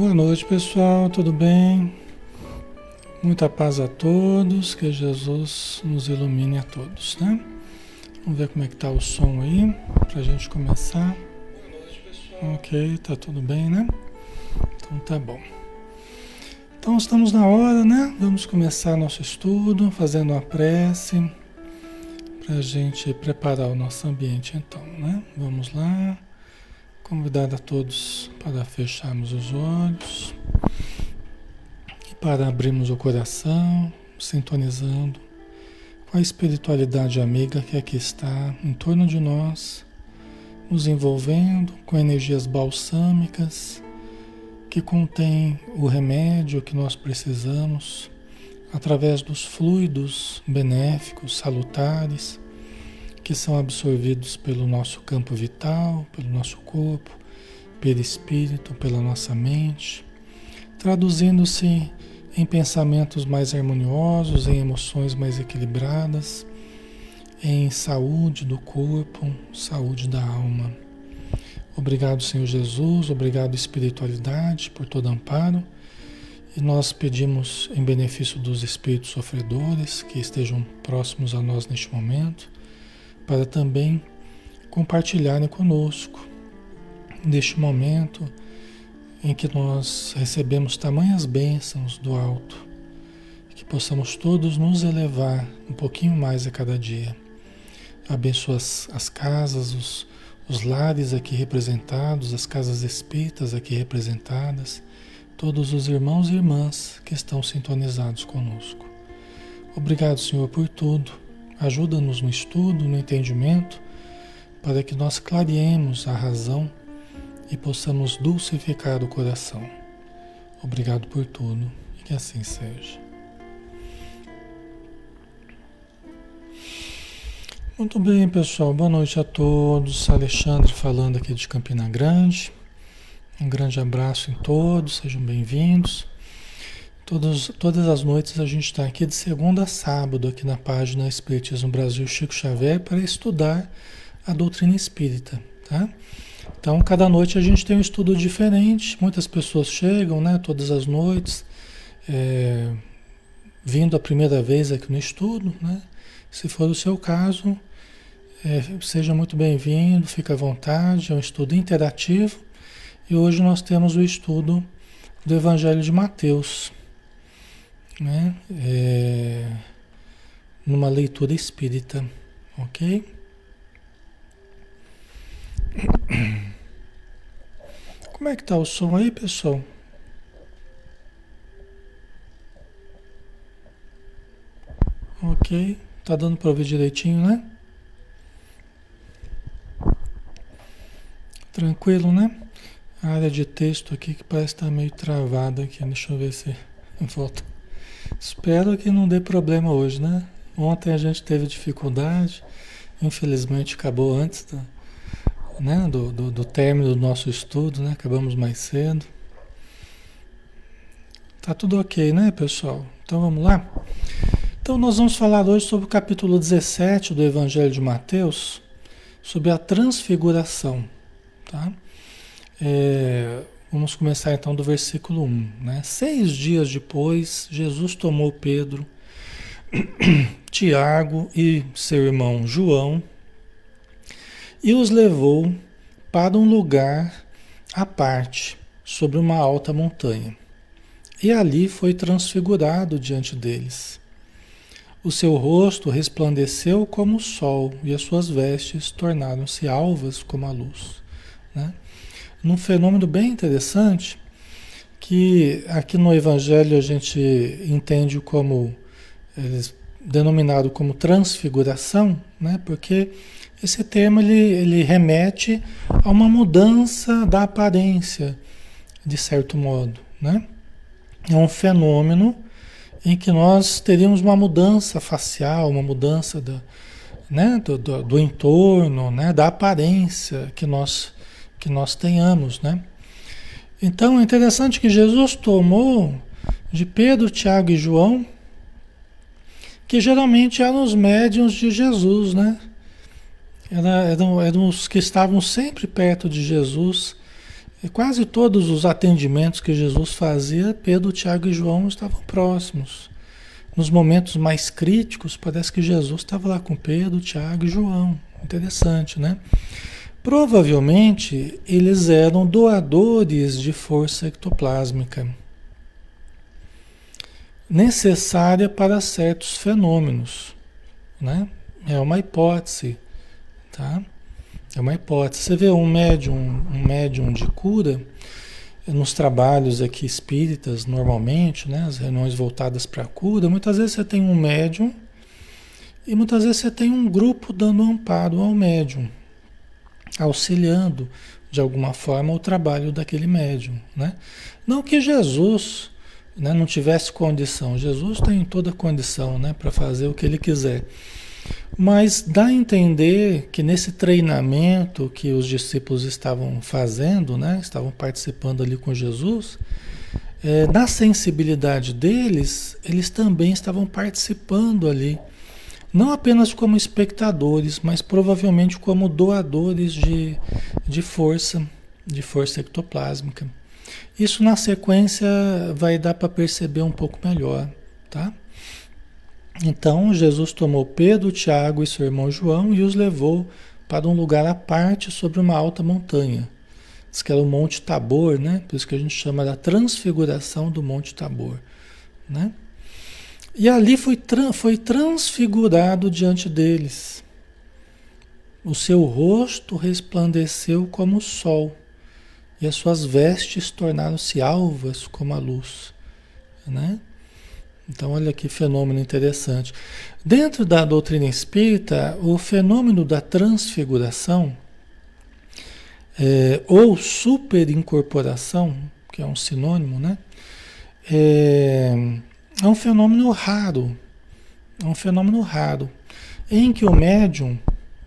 Boa noite, pessoal, tudo bem? Muita paz a todos, que Jesus nos ilumine a todos, né? Vamos ver como é que tá o som aí, pra gente começar. Boa noite, pessoal. Ok, tá tudo bem, né? Então tá bom. Então estamos na hora, né? Vamos começar nosso estudo, fazendo uma prece, pra gente preparar o nosso ambiente então, né? Vamos lá. Convidar a todos para fecharmos os olhos e para abrirmos o coração, sintonizando com a espiritualidade amiga que aqui está em torno de nós, nos envolvendo com energias balsâmicas que contém o remédio que nós precisamos através dos fluidos benéficos, salutares que são absorvidos pelo nosso campo vital, pelo nosso corpo, pelo espírito, pela nossa mente, traduzindo-se em pensamentos mais harmoniosos, em emoções mais equilibradas, em saúde do corpo, saúde da alma. Obrigado, Senhor Jesus, obrigado, espiritualidade, por todo amparo. E nós pedimos, em benefício dos espíritos sofredores que estejam próximos a nós neste momento, para também compartilharem conosco neste momento em que nós recebemos tamanhas bênçãos do alto, que possamos todos nos elevar um pouquinho mais a cada dia. Abençoa as, as casas, os, os lares aqui representados, as casas espíritas aqui representadas, todos os irmãos e irmãs que estão sintonizados conosco. Obrigado, Senhor, por tudo Ajuda-nos no estudo, no entendimento, para que nós clareemos a razão e possamos dulcificar o coração. Obrigado por tudo e que assim seja. Muito bem, pessoal. Boa noite a todos. Alexandre falando aqui de Campina Grande. Um grande abraço em todos, sejam bem-vindos. Todos, todas as noites a gente está aqui de segunda a sábado, aqui na página Espiritismo Brasil Chico Xavier, para estudar a doutrina espírita, tá? Então, cada noite a gente tem um estudo diferente. Muitas pessoas chegam, né, todas as noites, é, vindo a primeira vez aqui no estudo, né? Se for o seu caso, é, seja muito bem-vindo, fique à vontade, é um estudo interativo. E hoje nós temos o estudo do Evangelho de Mateus né? É, numa leitura espírita, ok? Como é que tá o som aí, pessoal? Ok, tá dando para ouvir direitinho, né? Tranquilo, né? A área de texto aqui que parece estar tá meio travada aqui. Deixa eu ver se volta. Espero que não dê problema hoje, né? Ontem a gente teve dificuldade, infelizmente acabou antes do, né, do, do, do término do nosso estudo, né? Acabamos mais cedo. Tá tudo ok, né, pessoal? Então vamos lá? Então nós vamos falar hoje sobre o capítulo 17 do Evangelho de Mateus, sobre a transfiguração, tá? É, Vamos começar então do versículo 1. Né? Seis dias depois, Jesus tomou Pedro, Tiago e seu irmão João e os levou para um lugar à parte, sobre uma alta montanha. E ali foi transfigurado diante deles. O seu rosto resplandeceu como o sol e as suas vestes tornaram-se alvas como a luz. Né? Num fenômeno bem interessante que aqui no Evangelho a gente entende como denominado como transfiguração, né? Porque esse termo ele, ele remete a uma mudança da aparência, de certo modo, né? É um fenômeno em que nós teríamos uma mudança facial, uma mudança da, né? do, do, do entorno, né? da aparência que nós que nós tenhamos, né? Então é interessante que Jesus tomou de Pedro, Tiago e João, que geralmente eram os médiums de Jesus, né? Era, eram, eram os que estavam sempre perto de Jesus, E quase todos os atendimentos que Jesus fazia, Pedro, Tiago e João estavam próximos. Nos momentos mais críticos, parece que Jesus estava lá com Pedro, Tiago e João. Interessante, né? Provavelmente eles eram doadores de força ectoplásmica necessária para certos fenômenos, né? É uma hipótese, tá? É uma hipótese. Você vê um médium, um médium de cura nos trabalhos aqui espíritas, normalmente, né? As reuniões voltadas para a cura, muitas vezes você tem um médium e muitas vezes você tem um grupo dando amparo ao médium, auxiliando de alguma forma o trabalho daquele médium, né? Não que Jesus né, não tivesse condição. Jesus tem toda condição né, para fazer o que ele quiser. Mas dá a entender que nesse treinamento que os discípulos estavam fazendo, né, estavam participando ali com Jesus, é, na sensibilidade deles, eles também estavam participando ali, não apenas como espectadores, mas provavelmente como doadores de, de força, de força ectoplásmica. Isso na sequência vai dar para perceber um pouco melhor, tá? Então Jesus tomou Pedro, Tiago e seu irmão João e os levou para um lugar à parte sobre uma alta montanha. Diz que era o Monte Tabor, né? Por isso que a gente chama da transfiguração do Monte Tabor, né? E ali foi, foi transfigurado diante deles. O seu rosto resplandeceu como o sol e as suas vestes tornaram-se alvas como a luz, né? Então, olha que fenômeno interessante. Dentro da doutrina espírita, o fenômeno da transfiguração, é, ou superincorporação, que é um sinônimo, né? É, é um fenômeno raro. É um fenômeno raro. Em que o médium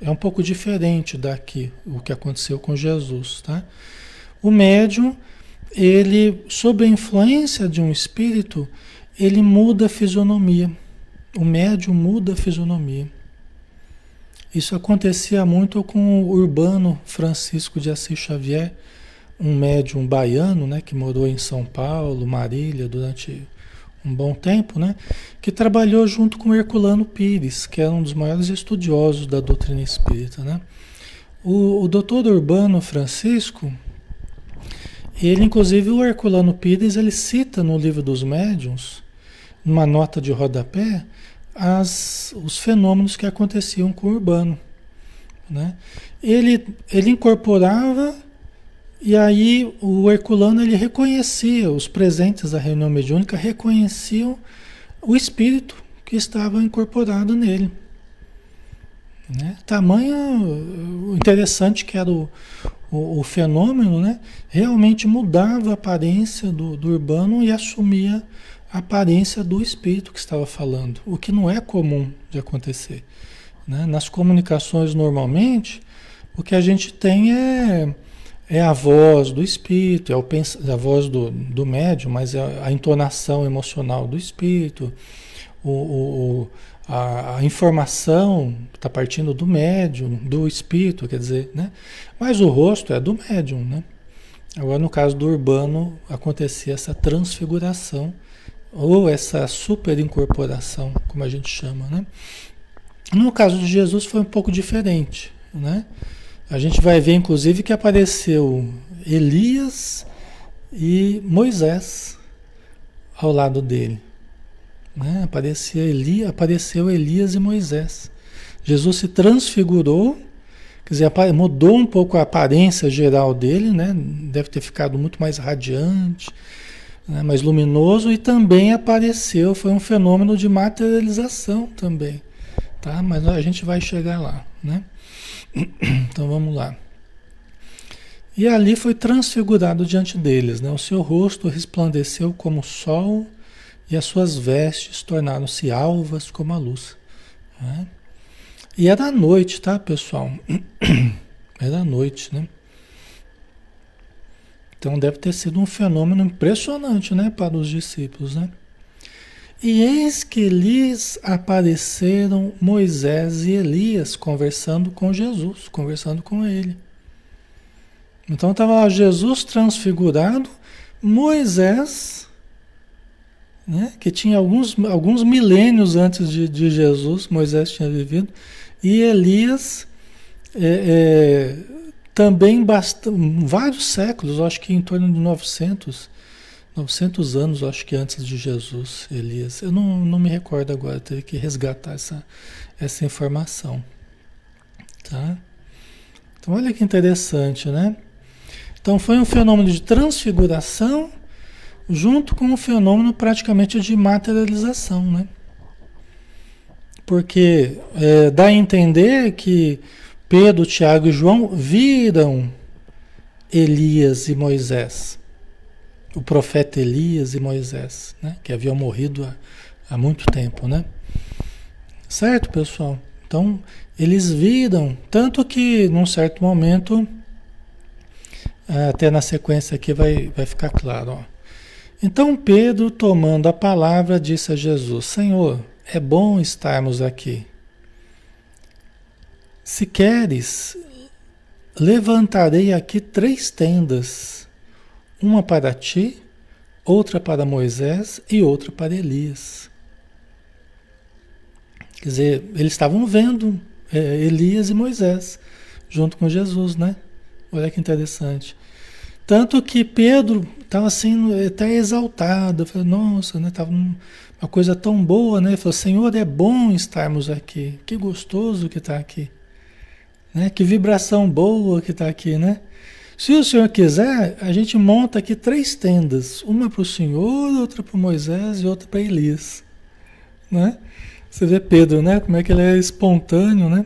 é um pouco diferente daqui, o que aconteceu com Jesus, tá? O médium, ele, sob a influência de um espírito, ele muda a fisionomia. O médium muda a fisionomia. Isso acontecia muito com o urbano Francisco de Assis Xavier, um médium baiano, né, que morou em São Paulo, Marília, durante um bom tempo, né, que trabalhou junto com Herculano Pires, que era um dos maiores estudiosos da doutrina espírita, né. O, o doutor Urbano Francisco, ele, inclusive, o Herculano Pires, ele cita no livro dos médiuns, numa nota de rodapé, as, os fenômenos que aconteciam com o Urbano. Né? Ele, ele incorporava e aí o Herculano ele reconhecia, os presentes da reunião mediúnica reconheciam o espírito que estava incorporado nele. Né? Tamanho interessante que era o, o, o, fenômeno, né? realmente mudava a aparência do, do urbano e assumia a aparência do espírito que estava falando, o que não é comum de acontecer. Né? Nas comunicações, normalmente, o que a gente tem é, é a voz do espírito, é o pens a voz do, do médium, mas é a entonação emocional do espírito, o, o a, a informação está partindo do médium, do espírito, quer dizer, né? Mas o rosto é do médium, né? Agora, no caso do urbano, acontecia essa transfiguração ou essa superincorporação, como a gente chama, né? No caso de Jesus foi um pouco diferente, né? A gente vai ver, inclusive, que apareceu Elias e Moisés ao lado dele. Né? Aparecia apareceu Elias e Moisés. Jesus se transfigurou, quer dizer, mudou um pouco a aparência geral dele, né? deve ter ficado muito mais radiante, né? mais luminoso, e também apareceu, foi um fenômeno de materialização também. Tá? Mas a gente vai chegar lá. Né? Então vamos lá. E ali foi transfigurado diante deles, né? o seu rosto resplandeceu como o sol e as suas vestes tornaram-se alvas como a luz. Né? E era noite, tá, pessoal? Era noite, né? Então deve ter sido um fenômeno impressionante, né, para os discípulos, né? E eis que lhes apareceram Moisés e Elias conversando com Jesus, conversando com ele. Então estava Jesus transfigurado, Moisés, né, que tinha alguns, alguns milênios antes de, de Jesus, Moisés tinha vivido, e Elias é, é, também bastante, vários séculos, acho que em torno de 900, 900 anos, acho que antes de Jesus, Elias. Eu não, não me recordo agora, teria que resgatar essa, essa informação. Tá? Então, olha que interessante, né? Então, foi um fenômeno de transfiguração junto com um fenômeno praticamente de materialização, né? Porque é, dá a entender que Pedro, Tiago e João viram Elias e Moisés, o profeta Elias e Moisés, né? que haviam morrido há, há muito tempo, né? Certo, pessoal? Então, eles viram, tanto que num certo momento, até na sequência aqui vai, vai ficar claro. Ó. Então Pedro, tomando a palavra, disse a Jesus: Senhor, é bom estarmos aqui. Se queres, levantarei aqui três tendas: uma para ti, outra para Moisés e outra para Elias. Quer dizer, eles estavam vendo é, Elias e Moisés junto com Jesus, né? Olha que interessante. Tanto que Pedro estava assim, até exaltado, falou, nossa, né? Tava uma coisa tão boa, né? Falou, Senhor, é bom estarmos aqui, que gostoso que está aqui, né? Que vibração boa que está aqui, né? Se o Senhor quiser, a gente monta aqui três tendas, uma para o Senhor, outra para Moisés e outra para Elias, né? Você vê Pedro, né? Como é que ele é espontâneo, né?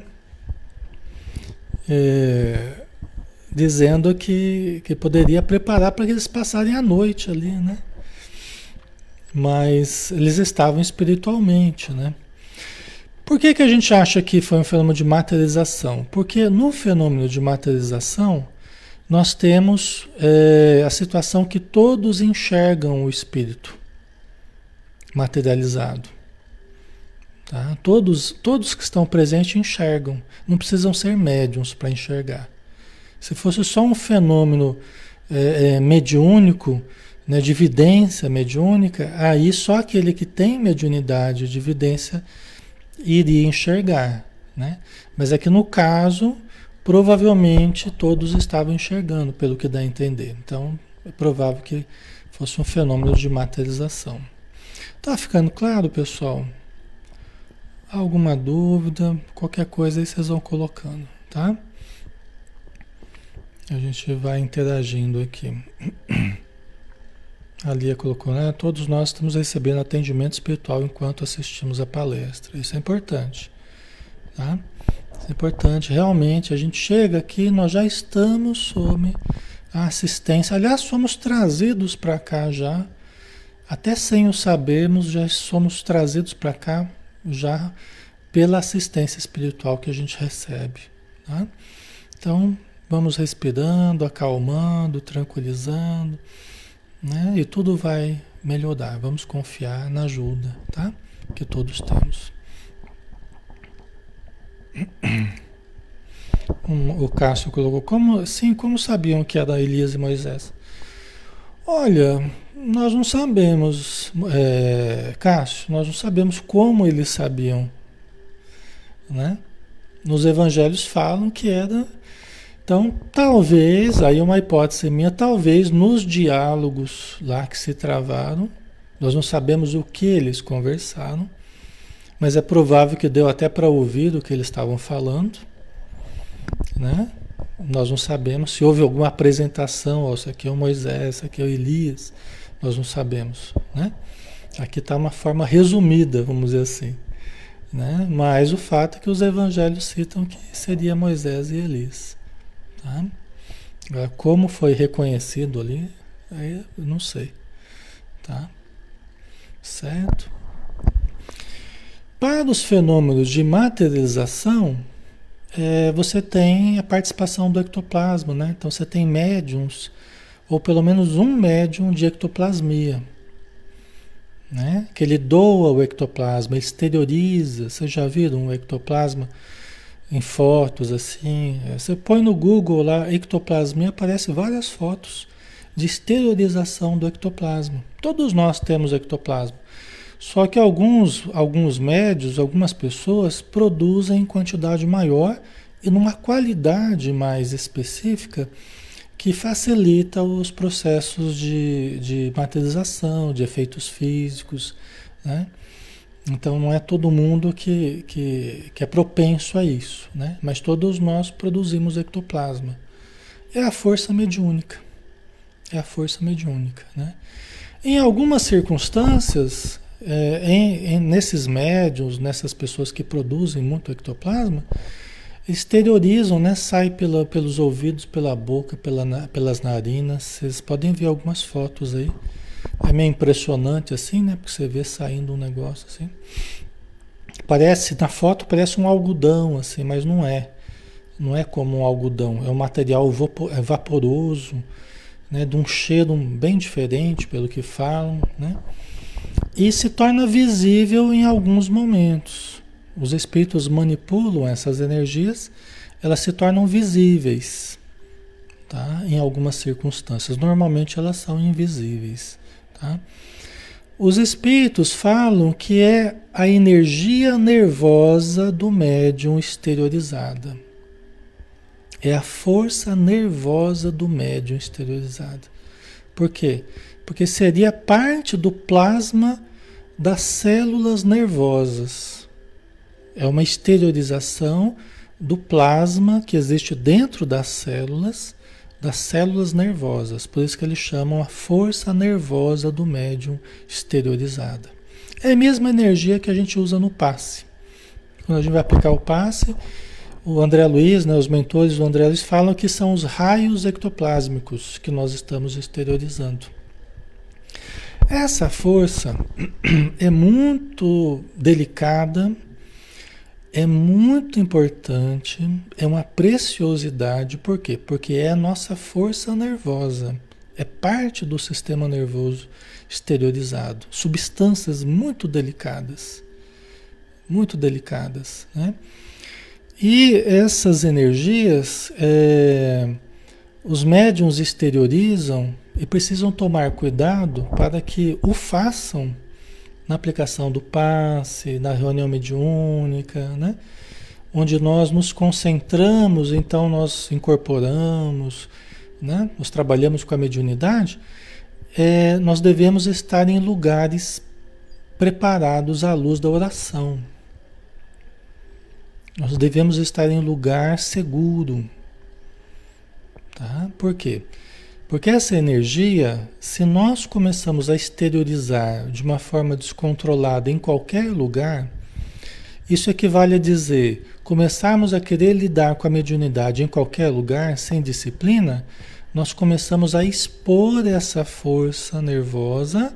É, dizendo que, que poderia preparar para eles passarem a noite ali, né? Mas eles estavam espiritualmente, né? Por que, que a gente acha que foi um fenômeno de materialização? Porque no fenômeno de materialização, nós temos é, a situação que todos enxergam o espírito materializado. Tá? Todos, todos que estão presentes enxergam, não precisam ser médiums para enxergar. Se fosse só um fenômeno é, é, mediúnico, né, de evidência mediúnica, aí só aquele que tem mediunidade de evidência iria enxergar. Né? Mas é que no caso, provavelmente todos estavam enxergando, pelo que dá a entender. Então, é provável que fosse um fenômeno de materialização. Tá ficando claro, pessoal? Alguma dúvida, qualquer coisa aí vocês vão colocando, tá? A gente vai interagindo aqui. A Lia colocou, né? Todos nós estamos recebendo atendimento espiritual enquanto assistimos a palestra. Isso é importante. Tá? É importante. Realmente, a gente chega aqui, nós já estamos sob a assistência. Aliás, somos trazidos para cá já. Até sem o sabermos, já somos trazidos para cá já pela assistência espiritual que a gente recebe. Tá? Então, Vamos respirando, acalmando, tranquilizando, né? E tudo vai melhorar. Vamos confiar na ajuda, tá? Que todos temos. Um, o Cássio colocou, como, sim, como sabiam que era Elias e Moisés? Olha, nós não sabemos, é, Cássio, nós não sabemos como eles sabiam, né? Nos evangelhos falam que era então, talvez, aí uma hipótese minha, talvez nos diálogos lá que se travaram, nós não sabemos o que eles conversaram, mas é provável que deu até para ouvir o que eles estavam falando, né? Nós não sabemos se houve alguma apresentação, ó, isso aqui é o Moisés, isso aqui é o Elias, nós não sabemos, né? Aqui está uma forma resumida, vamos dizer assim, né? Mas o fato é que os evangelhos citam que seria Moisés e Elias. Tá? Como foi reconhecido ali, aí eu não sei. Tá? Certo? Para os fenômenos de materialização, é, você tem a participação do ectoplasma, né? Então você tem médiums, ou pelo menos um médium de ectoplasmia, né? Que ele doa o ectoplasma, exterioriza. Vocês já viram um ectoplasma? em fotos assim. É, você põe no Google lá ectoplasmia, aparece várias fotos de exteriorização do ectoplasma. Todos nós temos ectoplasma. Só que alguns, alguns médios, algumas pessoas produzem em quantidade maior e numa qualidade mais específica que facilita os processos de, de materialização, de efeitos físicos. Né? Então não é todo mundo que, que, que, é propenso a isso, né? mas todos nós produzimos ectoplasma. É a força mediúnica. É a força mediúnica. Né? Em algumas circunstâncias, é, em, em, nesses médiums, nessas pessoas que produzem muito ectoplasma, exteriorizam, né? sai pela, pelos ouvidos, pela boca, pela, pelas narinas. Vocês podem ver algumas fotos aí. É meio impressionante assim, né? Porque você vê saindo um negócio assim. Parece, na foto parece um algodão assim, mas não é. Não é como um algodão, é um material é vaporoso, né? De um cheiro bem diferente, pelo que falam, né? E se torna visível em alguns momentos. Os espíritos manipulam essas energias, elas se tornam visíveis, tá? Em algumas circunstâncias. Normalmente elas são invisíveis. Tá? Os espíritos falam que é a energia nervosa do médium exteriorizada. É a força nervosa do médium exteriorizada. Por quê? Porque seria parte do plasma das células nervosas. É uma exteriorização do plasma que existe dentro das células das células nervosas. Por isso que eles chamam a força nervosa do médium exteriorizada. É a mesma energia que a gente usa no passe. Quando a gente vai aplicar o passe, o André Luiz, né, os mentores do André Luiz falam que são os raios ectoplásmicos que nós estamos exteriorizando. Essa força é muito delicada, é muito importante, é uma preciosidade, por quê? Porque é a nossa força nervosa, é parte do sistema nervoso exteriorizado, substâncias muito delicadas, muito delicadas, né? E essas energias, é, os médiums exteriorizam e precisam tomar cuidado para que o façam na aplicação do passe, na reunião mediúnica, né? onde nós nos concentramos, então nós incorporamos, né? nós trabalhamos com a mediunidade, é, nós devemos estar em lugares preparados à luz da oração. Nós devemos estar em lugar seguro. Tá? Por quê? Porque porque essa energia, se nós começamos a exteriorizar de uma forma descontrolada em qualquer lugar, isso equivale a dizer, começarmos a querer lidar com a mediunidade em qualquer lugar, sem disciplina, nós começamos a expor essa força nervosa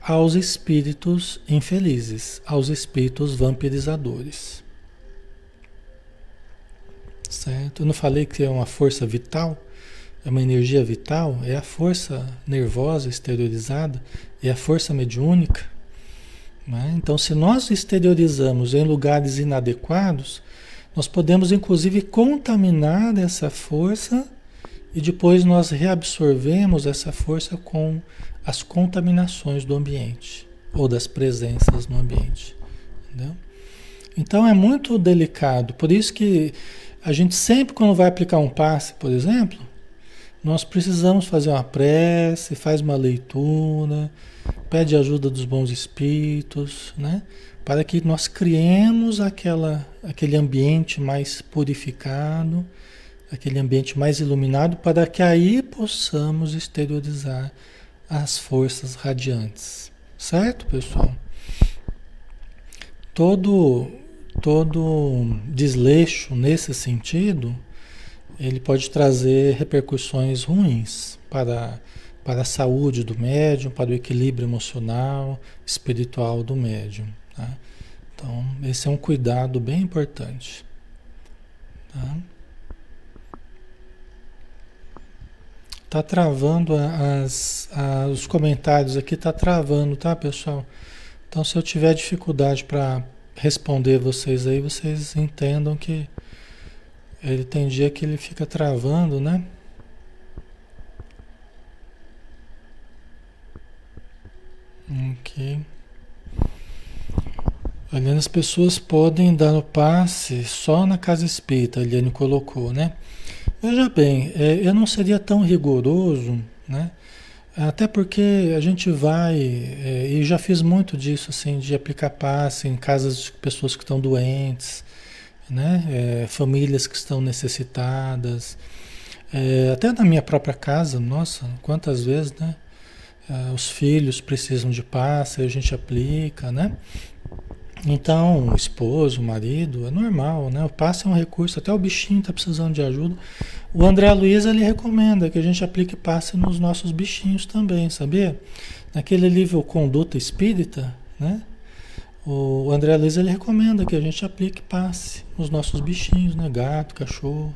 aos espíritos infelizes, aos espíritos vampirizadores. Certo? Eu não falei que é uma força vital? É uma energia vital, é a força nervosa exteriorizada, é a força mediúnica. Né? Então, se nós exteriorizamos em lugares inadequados, nós podemos inclusive contaminar essa força e depois nós reabsorvemos essa força com as contaminações do ambiente ou das presenças no ambiente. Entendeu? Então é muito delicado. Por isso que a gente sempre, quando vai aplicar um passe, por exemplo, nós precisamos fazer uma prece, faz uma leitura, pede ajuda dos bons espíritos, né? Para que nós criemos aquela, aquele ambiente mais purificado, aquele ambiente mais iluminado, para que aí possamos exteriorizar as forças radiantes. Certo, pessoal? Todo, todo desleixo nesse sentido ele pode trazer repercussões ruins para, para a saúde do médium, para o equilíbrio emocional, espiritual do médium. Tá? Então, esse é um cuidado bem importante. Tá? Tá travando as, as, os comentários aqui, tá travando, tá, pessoal? Então, se eu tiver dificuldade para responder vocês aí, vocês entendam que Ele tem dia que ele fica travando, né? Ok. Aliás, as pessoas podem dar o passe só na casa espírita, a Eliane colocou, né? Veja bem, é, eu não seria tão rigoroso, né? Até porque a gente vai, é, e já fiz muito disso, assim, de aplicar passe em casas de pessoas que estão doentes, né? É, famílias que estão necessitadas. É, até na minha própria casa, nossa, quantas vezes, né? É, os filhos precisam de passe, a gente aplica, né? Então, o esposo, o marido, é normal, né? O passe é um recurso, até o bichinho está precisando de ajuda. O André Luiz, ele recomenda que a gente aplique passe nos nossos bichinhos também, sabia? Naquele livro Conduta Espírita, né? O André Luiz, ele recomenda que a gente aplique passe nos nossos bichinhos, né? Gato, cachorro.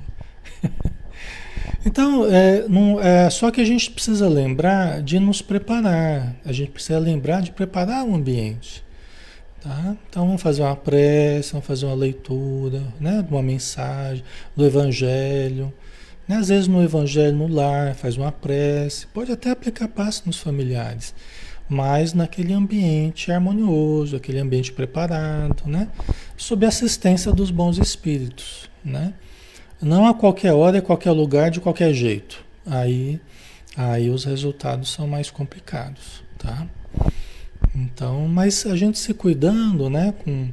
então, é, não, é, só que a gente precisa lembrar de nos preparar. A gente precisa lembrar de preparar o ambiente. Tá? Então vamos fazer uma prece, vamos fazer uma leitura, né? Uma mensagem, do Evangelho. Né? Às vezes no Evangelho no lar, faz uma prece, pode até aplicar passe nos familiares, mas naquele ambiente harmonioso, aquele ambiente preparado, né? Sob assistência dos bons espíritos, né? Não a qualquer hora, a qualquer lugar, de qualquer jeito. Aí, aí os resultados são mais complicados, tá? Então, mas a gente se cuidando, né, com,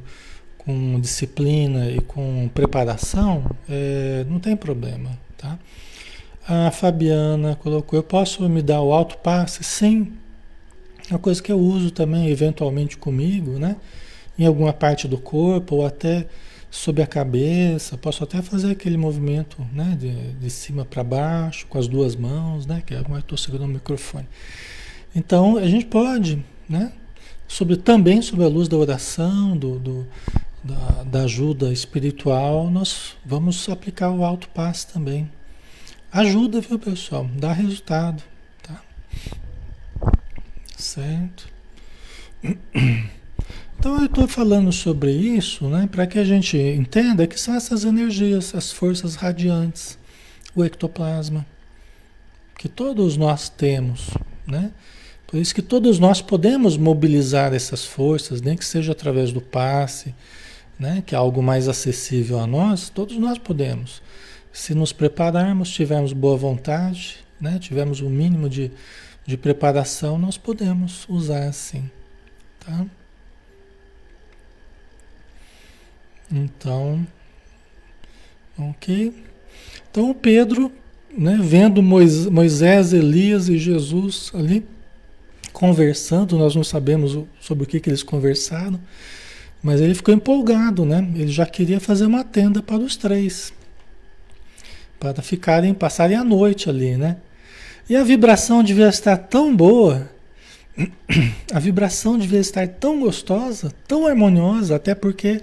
com disciplina e com preparação, é, não tem problema, tá? A Fabiana colocou, eu posso me dar o alto passe? Sim. Uma coisa que eu uso também, eventualmente comigo, né? Em alguma parte do corpo ou até sob a cabeça. Posso até fazer aquele movimento, né? De, de cima para baixo, com as duas mãos, né? Que é eu estou segurando o microfone. Então, a gente pode, né? sobre, também sob a luz da oração, do, do da, da, ajuda espiritual, nós vamos aplicar o alto passe também. Ajuda, viu, pessoal? Dá resultado? Certo? Então eu estou falando sobre isso, né, para que a gente entenda que são essas energias, as forças radiantes, o ectoplasma, que todos nós temos, né? Por isso que todos nós podemos mobilizar essas forças, nem que seja através do passe, né, que é algo mais acessível a nós, todos nós podemos. Se nos prepararmos, tivermos boa vontade, né, tivermos o um mínimo de, de preparação, nós podemos usar assim. Tá? Então, ok? Então o Pedro, né, vendo Moisés, Elias e Jesus ali, conversando, nós não sabemos sobre o que, que eles conversaram, mas ele ficou empolgado, né? Ele já queria fazer uma tenda para os três, para ficarem, passarem a noite ali, né? E a vibração devia estar tão boa, a vibração devia estar tão gostosa, tão harmoniosa, até porque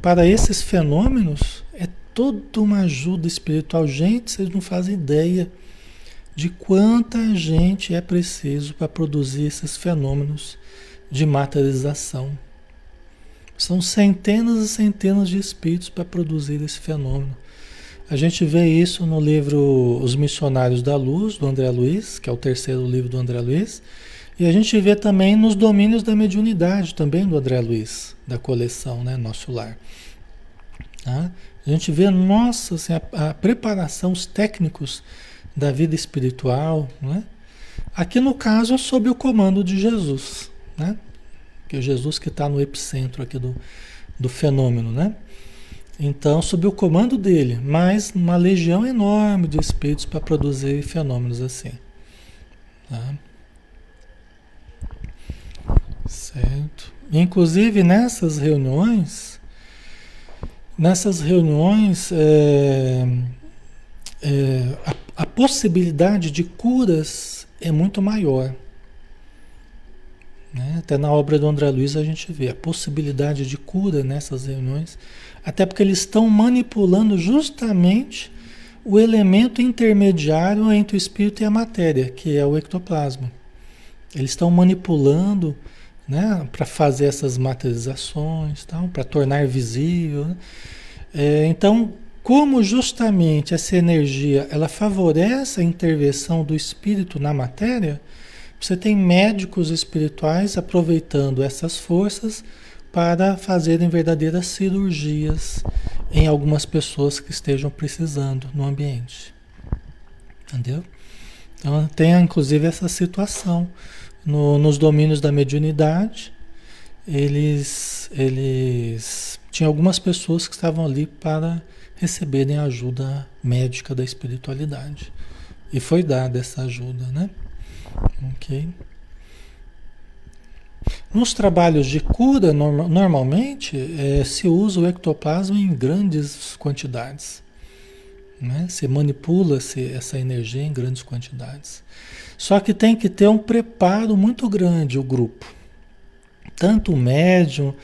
para esses fenômenos é toda uma ajuda espiritual. Gente, vocês não fazem ideia de quanta gente é preciso para produzir esses fenômenos de materialização. São centenas e centenas de espíritos para produzir esse fenômeno. A gente vê isso no livro Os Missionários da Luz, do André Luiz, que é o terceiro livro do André Luiz, e a gente vê também nos domínios da mediunidade, também do André Luiz, da coleção, né, Nosso Lar. Tá? A gente vê, nossa, assim, a, a preparação, os técnicos da vida espiritual, né? Aqui no caso, sob o comando de Jesus, né? Que é Jesus que está no epicentro aqui do, do fenômeno, né? Então, sob o comando dele, mas uma legião enorme de espíritos para produzir fenômenos assim. Tá? Certo. Inclusive nessas reuniões, nessas reuniões, é, é, a, a possibilidade de curas é muito maior. Né? Até na obra do André Luiz a gente vê a possibilidade de cura nessas reuniões, até porque eles estão manipulando justamente o elemento intermediário entre o espírito e a matéria, que é o ectoplasma. Eles estão manipulando né, para fazer essas materializações, para tornar visível. Né? É, então, como justamente essa energia ela favorece a intervenção do espírito na matéria, você tem médicos espirituais aproveitando essas forças para fazerem verdadeiras cirurgias em algumas pessoas que estejam precisando no ambiente. Entendeu? Então tem inclusive essa situação no, nos domínios da mediunidade. Eles, eles tinham algumas pessoas que estavam ali para receberem ajuda médica da espiritualidade. E foi dada essa ajuda, né? Ok. Nos trabalhos de cura, norma, normalmente, é, se usa o ectoplasma em grandes quantidades. Né? Se manipula-se essa energia em grandes quantidades. Só que tem que ter um preparo muito grande o grupo. Tanto o médium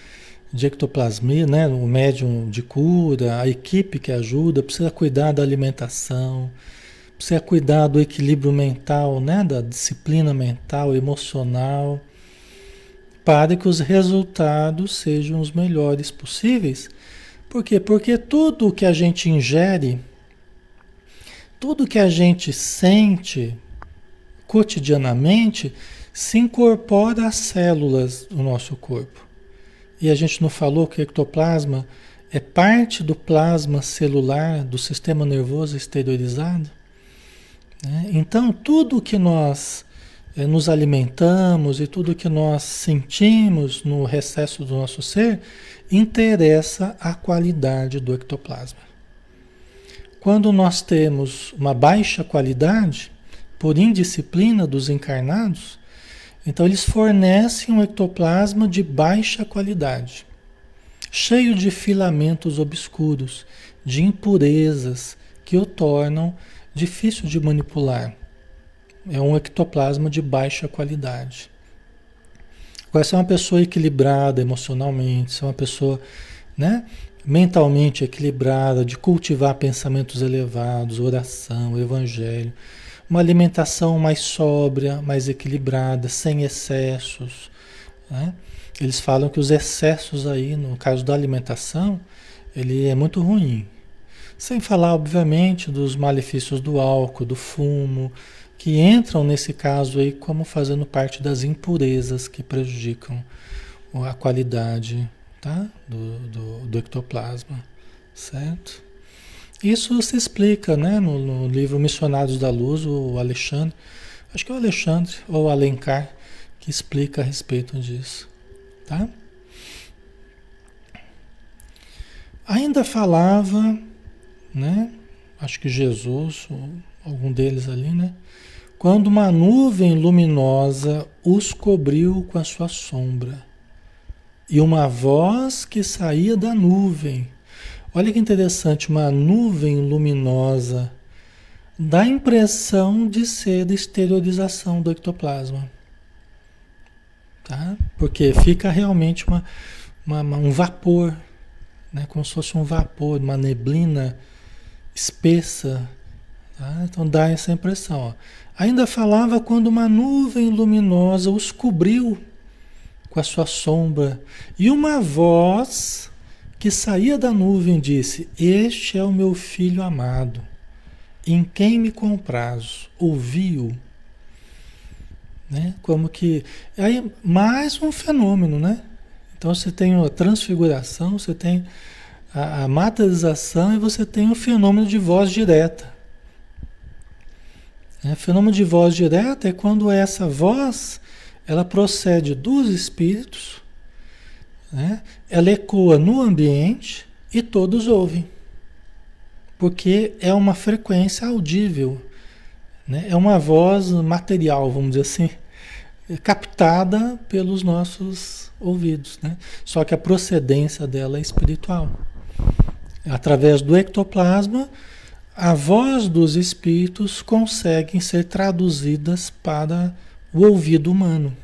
de ectoplasmia, né? o médium de cura, a equipe que ajuda, precisa cuidar da alimentação, precisa cuidar do equilíbrio mental, né? da disciplina mental, emocional, para que os resultados sejam os melhores possíveis. Por quê? Porque tudo que a gente ingere, tudo que a gente sente cotidianamente, se incorpora às células do nosso corpo. E a gente não falou que o ectoplasma é parte do plasma celular do sistema nervoso exteriorizado? Né? Então, tudo que nós nos alimentamos e tudo que nós sentimos no recesso do nosso ser interessa a qualidade do ectoplasma. Quando nós temos uma baixa qualidade, por indisciplina dos encarnados, então eles fornecem um ectoplasma de baixa qualidade, cheio de filamentos obscuros, de impurezas que o tornam difícil de manipular. É um ectoplasma de baixa qualidade. Agora, se é uma pessoa equilibrada emocionalmente, se é uma pessoa né, mentalmente equilibrada, de cultivar pensamentos elevados, oração, evangelho, uma alimentação mais sóbria, mais equilibrada, sem excessos. Né? Eles falam que os excessos aí, no caso da alimentação, ele é muito ruim. Sem falar, obviamente, dos malefícios do álcool, do fumo, que entram nesse caso aí como fazendo parte das impurezas que prejudicam a qualidade tá? do, do, do ectoplasma, certo? Isso se explica né, no, no, livro Missionários da Luz, o Alexandre, acho que é o Alexandre ou Alencar, que explica a respeito disso. Tá? Ainda falava, né, acho que Jesus, ou algum deles ali, né, quando uma nuvem luminosa os cobriu com a sua sombra, e uma voz que saía da nuvem Olha que interessante, uma nuvem luminosa dá a impressão de ser a exteriorização do ectoplasma. Tá? Porque fica realmente uma, uma, um vapor, né? como se fosse um vapor, uma neblina espessa. Tá? Então dá essa impressão. Ó. Ainda falava quando uma nuvem luminosa os cobriu com a sua sombra e uma voz que saía da nuvem disse: Este é o meu filho amado, em quem me comprazo. Ouviu. Né? Como que. Aí, mais um fenômeno, né? Então você tem a transfiguração, você tem a, a materialização e você tem o fenômeno de voz direta. Né? fenômeno de voz direta é quando essa voz ela procede dos espíritos né? ela ecoa no ambiente e todos ouvem. Porque é uma frequência audível, né? é uma voz material, vamos dizer assim, captada pelos nossos ouvidos. Né? Só que a procedência dela é espiritual. Através do ectoplasma, a voz dos espíritos conseguem ser traduzidas para o ouvido humano.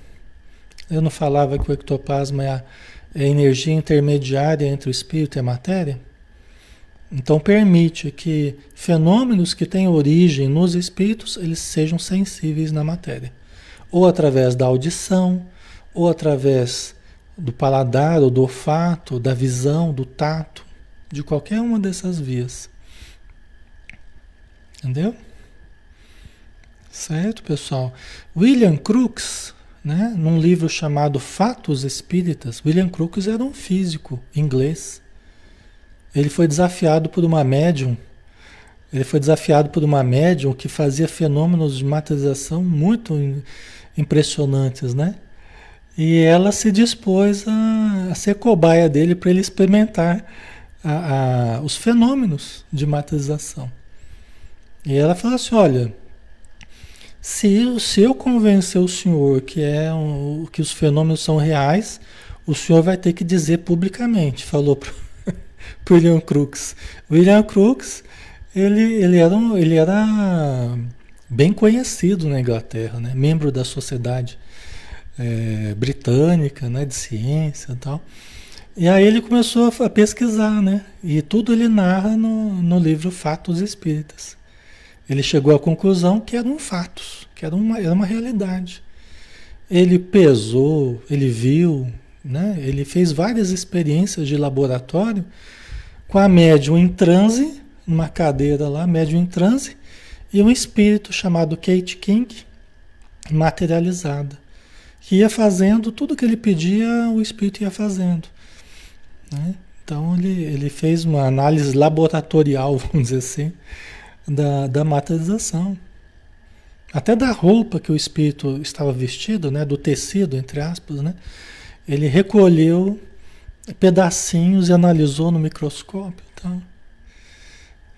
Eu não falava que o ectoplasma é a é energia intermediária entre o espírito e a matéria. Então permite que fenômenos que têm origem nos espíritos, eles sejam sensíveis na matéria. Ou através da audição, ou através do paladar, ou do olfato, da visão, do tato, de qualquer uma dessas vias. Entendeu? Certo, pessoal? William Crookes, né, num livro chamado Fatos Espíritas, William Crookes era um físico inglês. Ele foi desafiado por uma médium. Ele foi desafiado por uma médium que fazia fenômenos de materialização muito impressionantes, né? E ela se dispôs a, a ser cobaia dele para ele experimentar a, a, os fenômenos de materialização. E ela falou assim: olha, se, se eu convencer o senhor que, é um, que os fenômenos são reais, o senhor vai ter que dizer publicamente, falou para William Crookes. William Crookes, ele, ele, era, um, ele era bem conhecido na Inglaterra, né? membro da sociedade é, britânica, né, de ciência e tal. E aí ele começou a pesquisar, né? E tudo ele narra no, no livro Fatos Espíritas. Ele chegou à conclusão que eram fatos, que era uma, era uma realidade. Ele pesou, ele viu, né? ele fez várias experiências de laboratório com a médium em transe, numa cadeira lá, médium em transe, e um espírito chamado Kate King, materializada que ia fazendo tudo que ele pedia, o espírito ia fazendo. Né? Então ele, ele fez uma análise laboratorial, vamos dizer assim, da, da materialização. Até da roupa que o espírito estava vestido, né? do tecido, entre aspas, né? ele recolheu pedacinhos e analisou no microscópio. Então,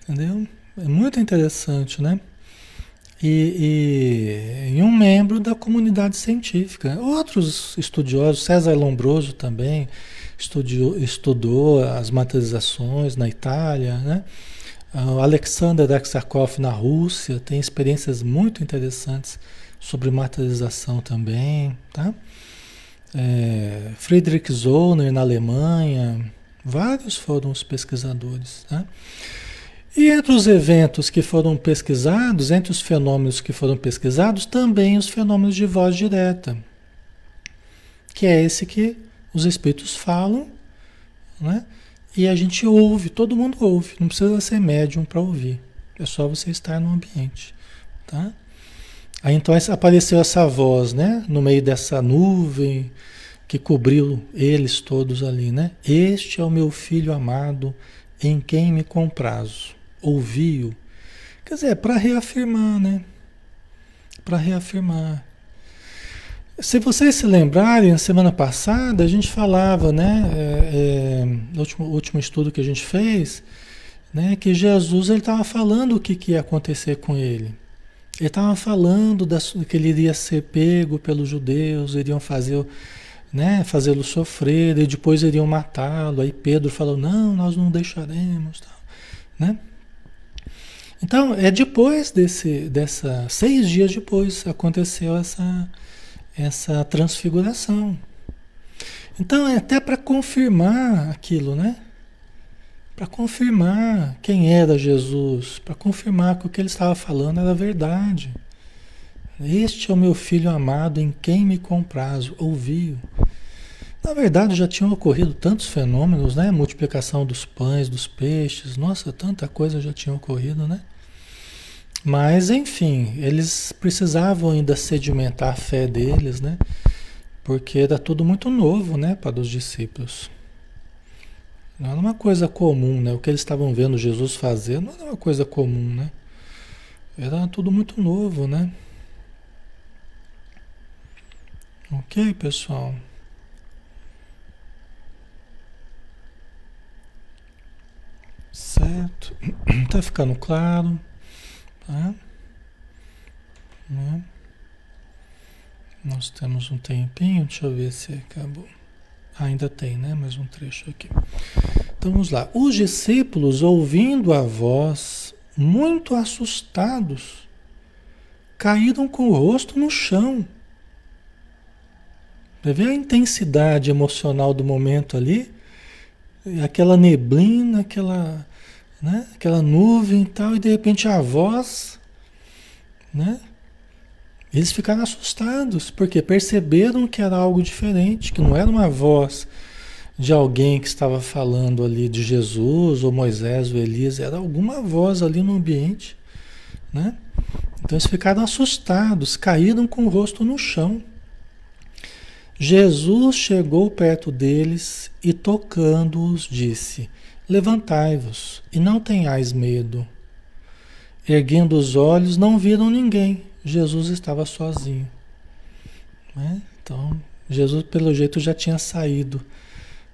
entendeu? É muito interessante, né? e, e, e, um membro da comunidade científica. Outros estudiosos, César Lombroso também estudiou, estudou as materializações na Itália, né? O Alexander Aksakov na Rússia tem experiências muito interessantes sobre materialização também, tá? É, Friedrich Zollner na Alemanha, vários foram os pesquisadores, tá? E entre os eventos que foram pesquisados, entre os fenômenos que foram pesquisados, também os fenômenos de voz direta, que é esse que os espíritos falam, né? E a gente ouve, todo mundo ouve, não precisa ser médium para ouvir, é só você estar no ambiente, tá? Aí então apareceu essa voz, né? No meio dessa nuvem que cobriu eles todos ali, né? Este é o meu filho amado, em quem me comprazo ouviu. Quer dizer, é para reafirmar, né? Para reafirmar. Se vocês se lembrarem, na semana passada a gente falava, né? É, é, no último, último estudo que a gente fez, né? Que Jesus estava falando o que, que ia acontecer com ele. Ele estava falando da, que ele iria ser pego pelos judeus, iriam fazer, né, fazê-lo sofrer, e depois iriam matá-lo. Aí Pedro falou: Não, nós não deixaremos. Tal, né? Então, é depois desse, dessa, seis dias depois, aconteceu essa, essa transfiguração. Então, é até para confirmar aquilo, né? Para confirmar quem era Jesus, para confirmar que o que ele estava falando era verdade. Este é o meu filho amado em quem me comprazo, ouviu. Na verdade, já tinham ocorrido tantos fenômenos, né? Multiplicação dos pães, dos peixes, nossa, tanta coisa já tinha ocorrido, né? Mas, enfim, eles precisavam ainda sedimentar a fé deles, né? Porque era tudo muito novo, né, para os discípulos. Não era uma coisa comum, né? O que eles estavam vendo Jesus fazer não era uma coisa comum, né? Era tudo muito novo, né? Ok, pessoal? Certo? Tá ficando claro? Tá? Né? Nós temos um tempinho, deixa eu ver se acabou. Ah, ainda tem, né? Mais um trecho aqui. Então vamos lá. Os discípulos, ouvindo a voz, muito assustados, caíram com o rosto no chão. Vê a intensidade emocional do momento ali? aquela neblina, aquela, né, aquela nuvem e tal, e de repente a voz, né? Eles ficaram assustados, porque perceberam que era algo diferente, que não era uma voz de alguém que estava falando ali de Jesus, ou Moisés, ou Elias, era alguma voz ali no ambiente, né? Então eles ficaram assustados, caíram com o rosto no chão. Jesus chegou perto deles e, tocando-os, disse: Levantai-vos e não tenhais medo. Erguendo os olhos, não viram ninguém. Jesus estava sozinho. Né? Então, Jesus, pelo jeito, já tinha saído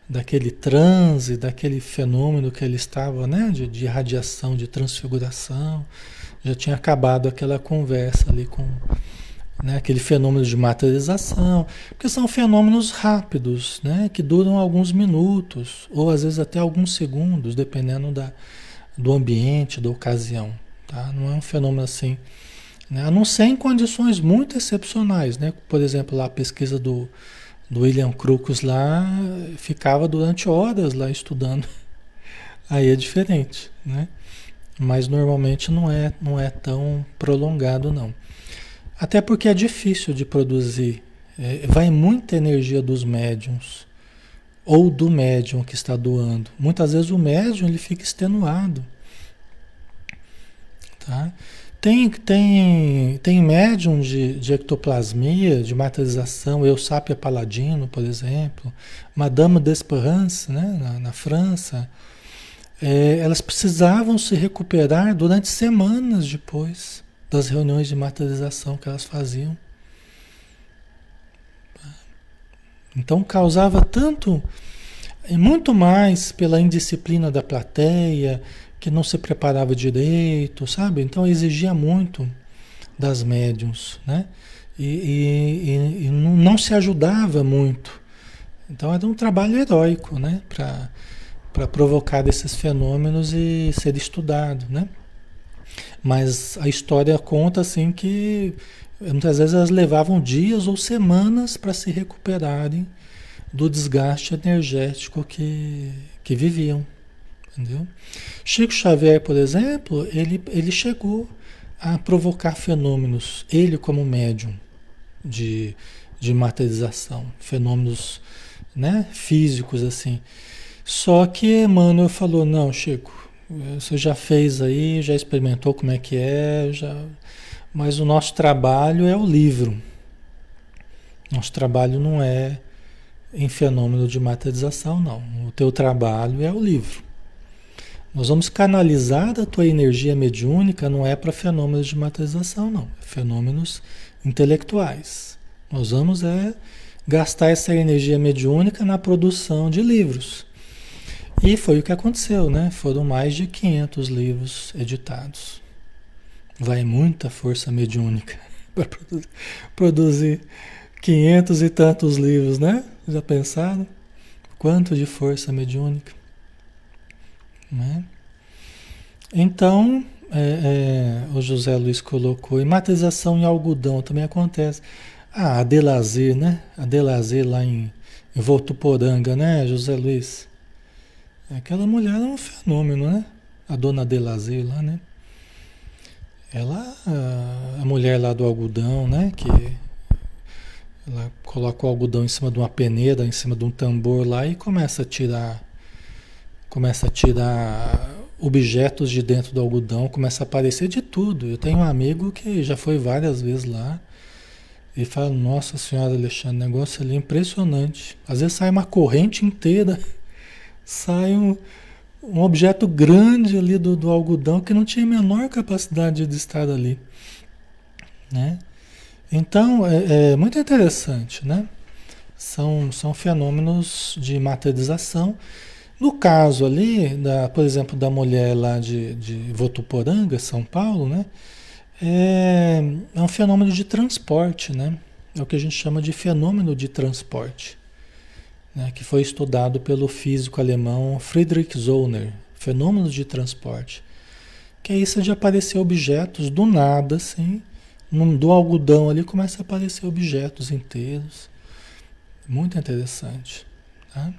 daquele transe, daquele fenômeno que ele estava, né? De, de radiação, de transfiguração. Já tinha acabado aquela conversa ali com né? aquele fenômeno de materialização, porque são fenômenos rápidos, né? que duram alguns minutos, ou às vezes até alguns segundos, dependendo da, do ambiente, da ocasião. Tá? Não é um fenômeno assim. Né? A não ser em condições muito excepcionais. Né? Por exemplo, lá a pesquisa do, do William Crookes lá ficava durante horas lá estudando. Aí é diferente, né? Mas normalmente não é, não é tão prolongado não. Até porque é difícil de produzir. É, vai muita energia dos médiums ou do médium que está doando. Muitas vezes o médium ele fica extenuado. Tá? Tem, tem, tem médium de, de ectoplasmia, de materialização, Eusapia Paladino, por exemplo, Madame d'Esperance, né, na, na França. É, elas precisavam se recuperar durante semanas depois das reuniões de materialização que elas faziam. Então causava tanto, muito mais pela indisciplina da plateia, que não se preparava direito, sabe? Então exigia muito das médiums, né? E, e, e, e não se ajudava muito. Então era um trabalho heróico, né? Para provocar esses fenômenos e ser estudado, né? Mas a história conta assim que muitas vezes elas levavam dias ou semanas para se recuperarem do desgaste energético que, que viviam. Entendeu? Chico Xavier, por exemplo, ele, ele chegou a provocar fenômenos, ele como médium de, de materialização, fenômenos né, físicos assim. Só que Emmanuel falou, não, Chico, você já fez aí, já experimentou como é que é, já... mas o nosso trabalho é o livro. Nosso trabalho não é em fenômeno de materialização, não. O teu trabalho é o livro. Nós vamos canalizar a tua energia mediúnica, não é para fenômenos de materialização, não. É fenômenos intelectuais. Nós vamos é gastar essa energia mediúnica na produção de livros. E foi o que aconteceu, né? Foram mais de 500 livros editados. Vai muita força mediúnica para produzir 500 e tantos livros, né? Já pensaram? Quanto de força mediúnica? Né? Então, é, é, o José Luiz colocou, Matização em algodão também acontece. Ah, a Delazer, né? A Delazer lá em, em né, José Luiz? Aquela mulher é um fenômeno, né? A dona Delazer lá, né? Ela, a, mulher lá do algodão, né? Que ela coloca o algodão em cima de uma peneira, em cima de um tambor lá e começa a tirar, começa a tirar objetos de dentro do algodão, começa a aparecer de tudo. Eu tenho um amigo que já foi várias vezes lá e fala, nossa senhora Alexandre, negócio ali impressionante. Às vezes sai uma corrente inteira sai um, um objeto grande ali do, do algodão que não tinha a menor capacidade de estar ali. Né? Então, é, é, muito interessante, né? São, são fenômenos de materialização. No caso ali, da, por exemplo, da mulher lá de, de Votuporanga, São Paulo, né? É, é um fenômeno de transporte, né? É o que a gente chama de fenômeno de transporte né, que foi estudado pelo físico alemão Friedrich Zollner, fenômenos de transporte. Que é isso de aparecer objetos do nada, assim, do algodão ali começa a aparecer objetos inteiros. Muito interessante. Tá?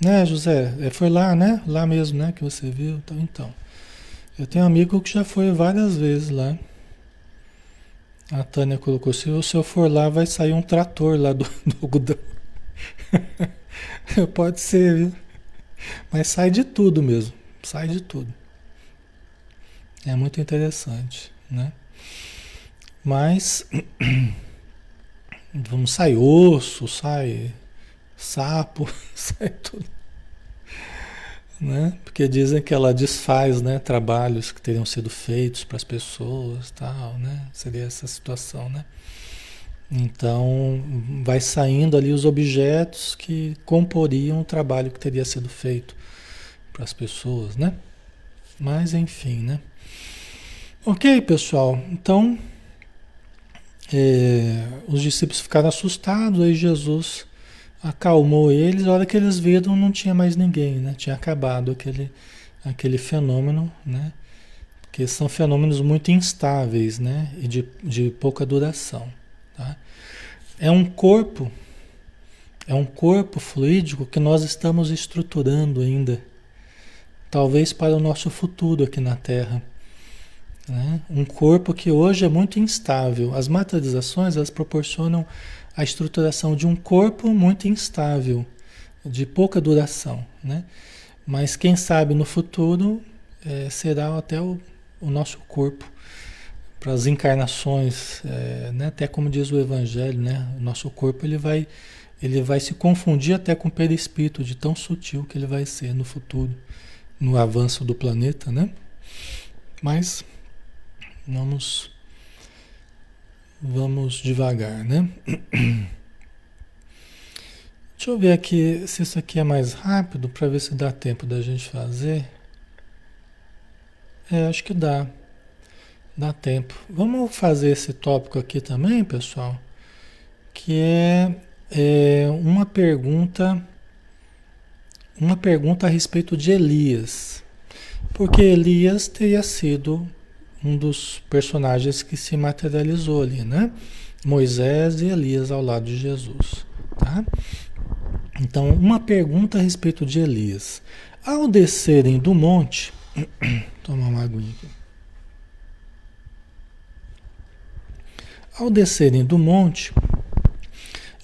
Né, José? É, foi lá, né? Lá mesmo, né? Que você viu. Então, então. Eu tenho um amigo que já foi várias vezes lá. A Tânia colocou: se o senhor for lá, vai sair um trator lá do algodão. Pode ser, viu? Mas sai de tudo mesmo. Sai de tudo. É muito interessante. né? Mas vamos sai osso, sai sapo, sai tudo. Né? Porque dizem que ela desfaz, né, trabalhos que teriam sido feitos para as pessoas, tal, né? Seria essa situação, né? Então, vai saindo ali os objetos que comporiam o trabalho que teria sido feito para as pessoas, né? Mas enfim, né? Ok, pessoal. Então, é, os discípulos ficaram assustados, aí Jesus acalmou eles. A hora que eles viram, não tinha mais ninguém, né? Tinha acabado aquele, aquele fenômeno, né? Porque são fenômenos muito instáveis, né? E de, de pouca duração, tá? É um corpo, é um corpo fluídico que nós estamos estruturando ainda, talvez para o nosso futuro aqui na Terra. Né? Um corpo que hoje é muito instável. As materializações elas proporcionam a estruturação de um corpo muito instável, de pouca duração. Né? Mas quem sabe no futuro é, será até o, o, nosso corpo para as encarnações, é, né? até como diz o Evangelho, né? o nosso corpo ele vai, ele vai se confundir até com o perispírito, de tão sutil que ele vai ser no futuro, no avanço do planeta. Né? Mas Vamos vamos devagar, né? Deixa eu ver aqui se isso aqui é mais rápido para ver se dá tempo da gente fazer. É, acho que dá. Dá tempo. Vamos fazer esse tópico aqui também, pessoal, que é, é uma pergunta uma pergunta a respeito de Elias. Porque Elias teria sido um dos personagens que se materializou ali, né? Moisés e Elias ao lado de Jesus, tá? Então, uma pergunta a respeito de Elias. Ao descerem do monte, tomar uma aguinha aqui. Ao descerem do monte,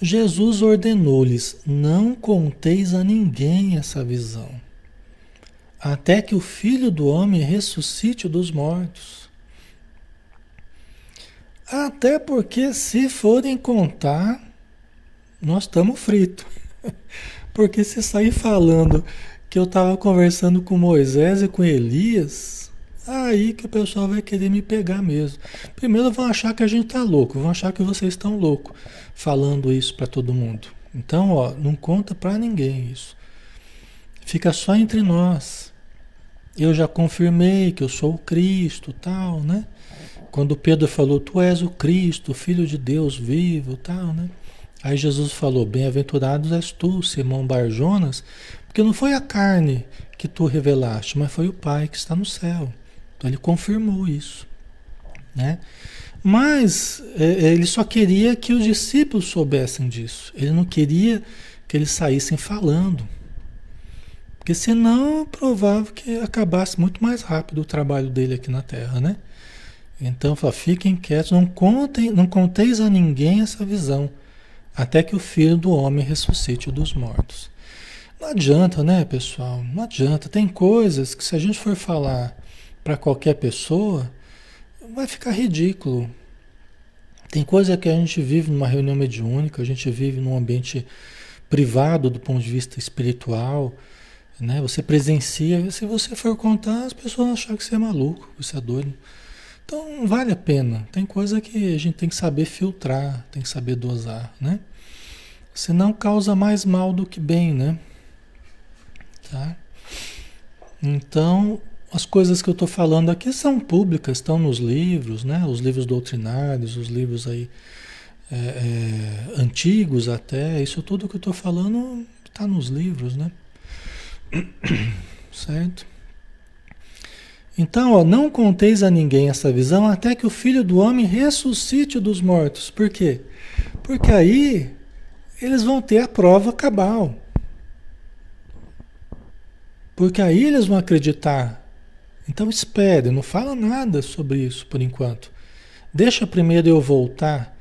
Jesus ordenou-lhes: Não conteis a ninguém essa visão, até que o filho do homem ressuscite dos mortos. Até porque se forem contar, nós estamos fritos. Porque se sair falando que eu estava conversando com Moisés e com Elias, aí que o pessoal vai querer me pegar mesmo. Primeiro vão achar que a gente tá louco, vão achar que vocês estão loucos falando isso para todo mundo. Então, ó, não conta para ninguém isso. Fica só entre nós. Eu já confirmei que eu sou o Cristo, tal, né? Quando Pedro falou, Tu és o Cristo, Filho de Deus vivo, tal, né? Aí Jesus falou, bem-aventurados és tu, Simão Barjonas, porque não foi a carne que tu revelaste, mas foi o Pai que está no céu. Então ele confirmou isso, né? Mas é, é ele só queria que os discípulos soubessem disso. Ele não queria que eles saíssem falando. Porque senão provável que acabasse muito mais rápido o trabalho dele aqui na Terra, né? Então fala, fiquem quietos, não contem, não conteis a ninguém essa visão, até que o filho do homem ressuscite dos mortos. Não adianta, né, pessoal? Não adianta. Tem coisas que se a gente for falar para qualquer pessoa, vai ficar ridículo. Tem coisa que a gente vive numa reunião mediúnica, a gente vive num ambiente privado do ponto de vista espiritual, né? Você presencia, se você for contar, as pessoas vão achar que você é maluco, você é doido. Então vale a pena. Tem coisa que a gente tem que saber filtrar, tem que saber dosar, né? Senão causa mais mal do que bem, né? Tá? Então, as coisas que eu estou falando aqui são públicas, estão nos livros, né? Os livros doutrinários, os livros aí é, é, antigos até, isso tudo que eu estou falando está nos livros, né? Certo? Então, ó, não conteis a ninguém essa visão até que o filho do homem ressuscite dos mortos. Por quê? Porque aí eles vão ter a prova cabal. Porque aí eles vão acreditar. Então espere, não fala nada sobre isso por enquanto. Deixa primeiro eu voltar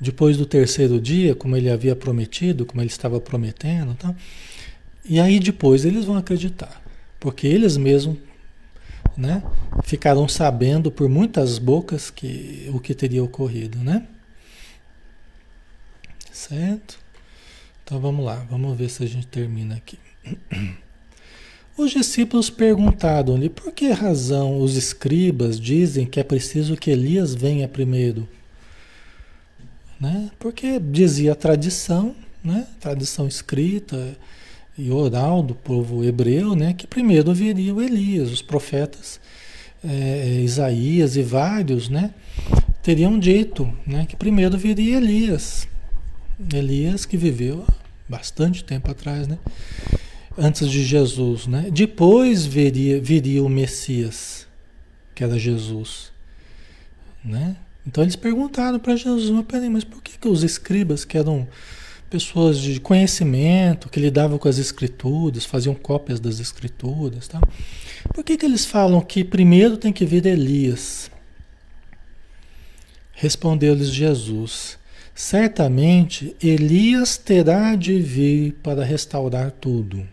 depois do terceiro dia, como ele havia prometido, como ele estava prometendo, tá? E aí depois eles vão acreditar, porque eles mesmos né? Ficaram sabendo por muitas bocas que o que teria ocorrido, né? Certo? Então vamos lá, vamos ver se a gente termina aqui. Os discípulos perguntaram-lhe por que razão os escribas dizem que é preciso que Elias venha primeiro. Né? Porque dizia a tradição, né? tradição escrita e oral do povo hebreu, né? que primeiro viria o Elias, os profetas é, Isaías e vários, né? teriam dito né? que primeiro viria Elias. Elias que viveu bastante tempo atrás, né? Antes de Jesus, né? Depois viria, viria o Messias, que era Jesus, né? Então eles perguntaram para Jesus, mas peraí, mas por que, que os escribas, que eram pessoas de conhecimento, que lidavam com as escrituras, faziam cópias das escrituras, tá? Por que, que eles falam que primeiro tem que vir Elias? Respondeu-lhes Jesus: Certamente Elias terá de vir para restaurar tudo.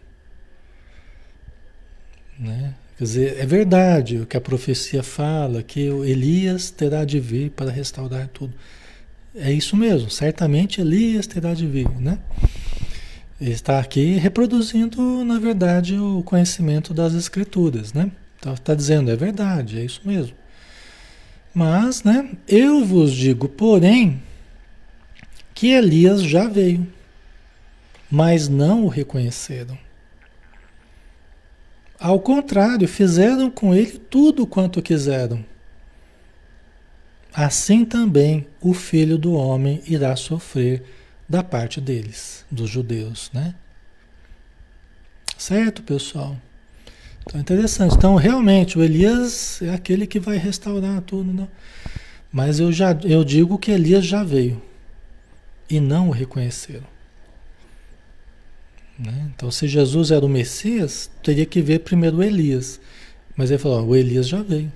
Né? Quer dizer, é verdade o que a profecia fala, que Elias terá de vir para restaurar tudo. É isso mesmo, certamente Elias terá de vir, né? Ele está aqui reproduzindo, na verdade, o conhecimento das escrituras, né? Então está dizendo, é verdade, é isso mesmo. Mas, né, eu vos digo, porém, que Elias já veio, mas não o reconheceram. Ao contrário, fizeram com ele tudo quanto quiseram. Assim também o filho do homem irá sofrer da parte deles, dos judeus, né? Certo, pessoal? Então, interessante. Então, realmente, o Elias é aquele que vai restaurar tudo, não? Mas eu já eu digo que Elias já veio e não o reconheceram. Né? Então, se Jesus era o Messias, teria que ver primeiro Elias. Mas ele falou: o Elias já veio.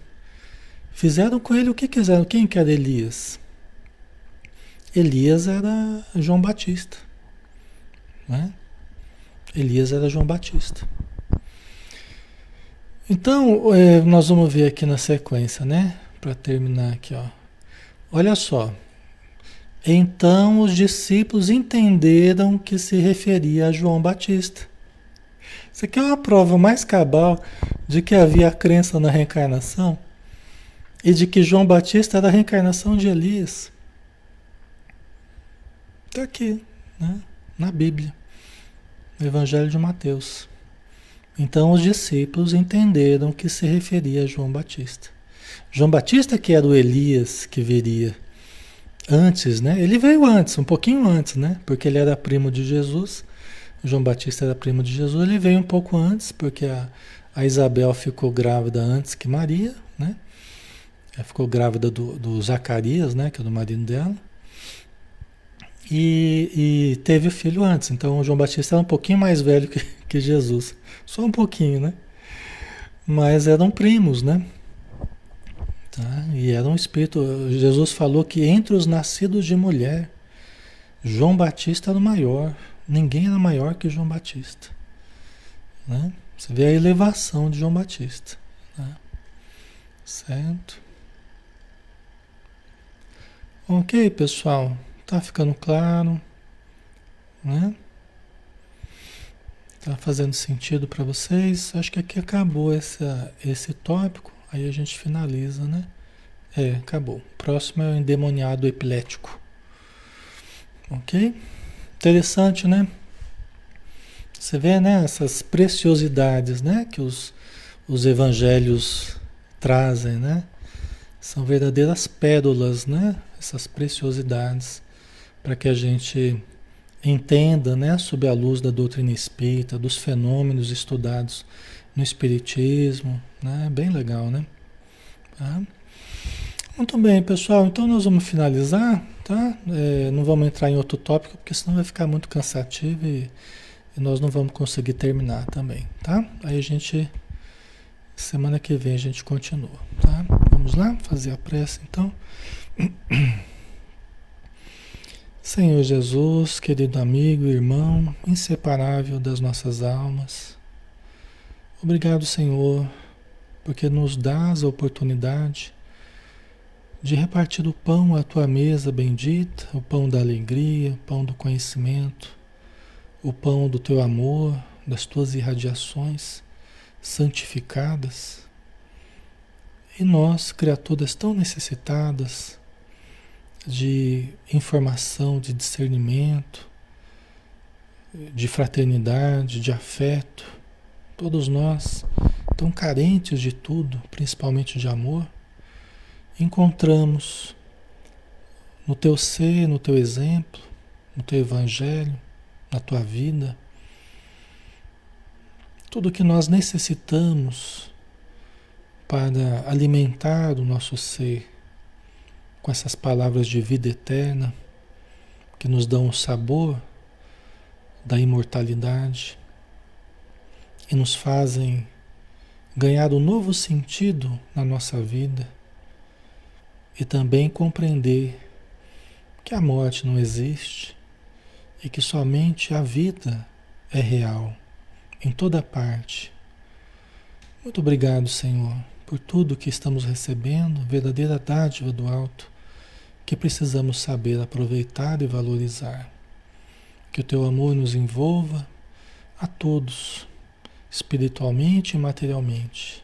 Fizeram com ele o que quiseram. Quem que era Elias? Elias era João Batista. Né? Elias era João Batista. Então, é, nós vamos ver aqui na sequência, né? Para terminar aqui, ó. Olha só. Então os discípulos entenderam que se referia a João Batista. Isso aqui é uma prova mais cabal de que havia crença na reencarnação e de que João Batista era a reencarnação de Elias. Está aqui, né? na Bíblia, no Evangelho de Mateus. Então os discípulos entenderam que se referia a João Batista. João Batista que era o Elias que viria antes, né? Ele veio antes, um pouquinho antes, né? Porque ele era primo de Jesus. João Batista era primo de Jesus. Ele veio um pouco antes, porque a, a Isabel ficou grávida antes que Maria, né? Ela ficou grávida do, do Zacarias, né? Que é do marido dela. E, e, teve o filho antes. Então, o João Batista era um pouquinho mais velho que, que Jesus. Só um pouquinho, né? Mas eram primos, né? Tá? E era um espírito. Jesus falou que entre os nascidos de mulher, João Batista era o maior. Ninguém era maior que João Batista. Né? Você vê a elevação de João Batista. Né? Certo? Ok, pessoal. Tá ficando claro? Né? Tá fazendo sentido para vocês? Acho que aqui acabou essa, esse tópico. Aí a gente finaliza, né? É, acabou. Próximo é o endemoniado epilético. Ok? Interessante, né? Você vê, né? Essas preciosidades, né? Que os, os evangelhos trazem, né? São verdadeiras pérolas, né? Essas preciosidades para que a gente entenda, né? Sob a luz da doutrina espírita, dos fenômenos estudados no Espiritismo, né? Bem legal, né? Tá? Muito bem, pessoal. Então nós vamos finalizar, tá? É, não vamos entrar em outro tópico, porque senão vai ficar muito cansativo e, e nós não vamos conseguir terminar também, tá? Aí a gente, semana que vem a gente continua, tá? Vamos lá fazer a prece, então. Senhor Jesus, querido amigo, irmão, inseparável das nossas almas, Obrigado, Senhor, porque nos dás a oportunidade de repartir o pão à tua mesa bendita, o pão da alegria, o pão do conhecimento, o pão do teu amor, das tuas irradiações santificadas. E nós, criaturas tão necessitadas de informação, de discernimento, de fraternidade, de afeto, todos nós tão carentes de tudo, principalmente de amor, encontramos no teu ser, no teu exemplo, no teu evangelho, na tua vida, tudo que nós necessitamos para alimentar o nosso ser com essas palavras de vida eterna que nos dão o sabor da imortalidade e nos fazem ganhar um novo sentido na nossa vida e também compreender que a morte não existe e que somente a vida é real em toda parte. Muito obrigado, Senhor, por tudo que estamos recebendo, verdadeira dádiva do alto, que precisamos saber aproveitar e valorizar. Que o teu amor nos envolva a todos, espiritualmente e materialmente.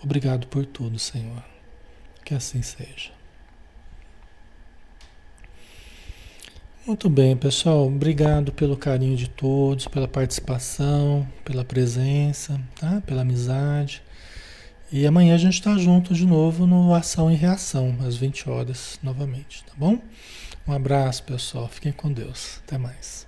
Obrigado por tudo, Senhor. Que assim seja. Muito bem, pessoal. Obrigado pelo carinho de todos, pela participação, pela presença, tá? pela amizade. E amanhã a gente está junto de novo no Ação e Reação, às 20 horas, novamente, tá bom? Um abraço, pessoal. Fiquem com Deus. Até mais.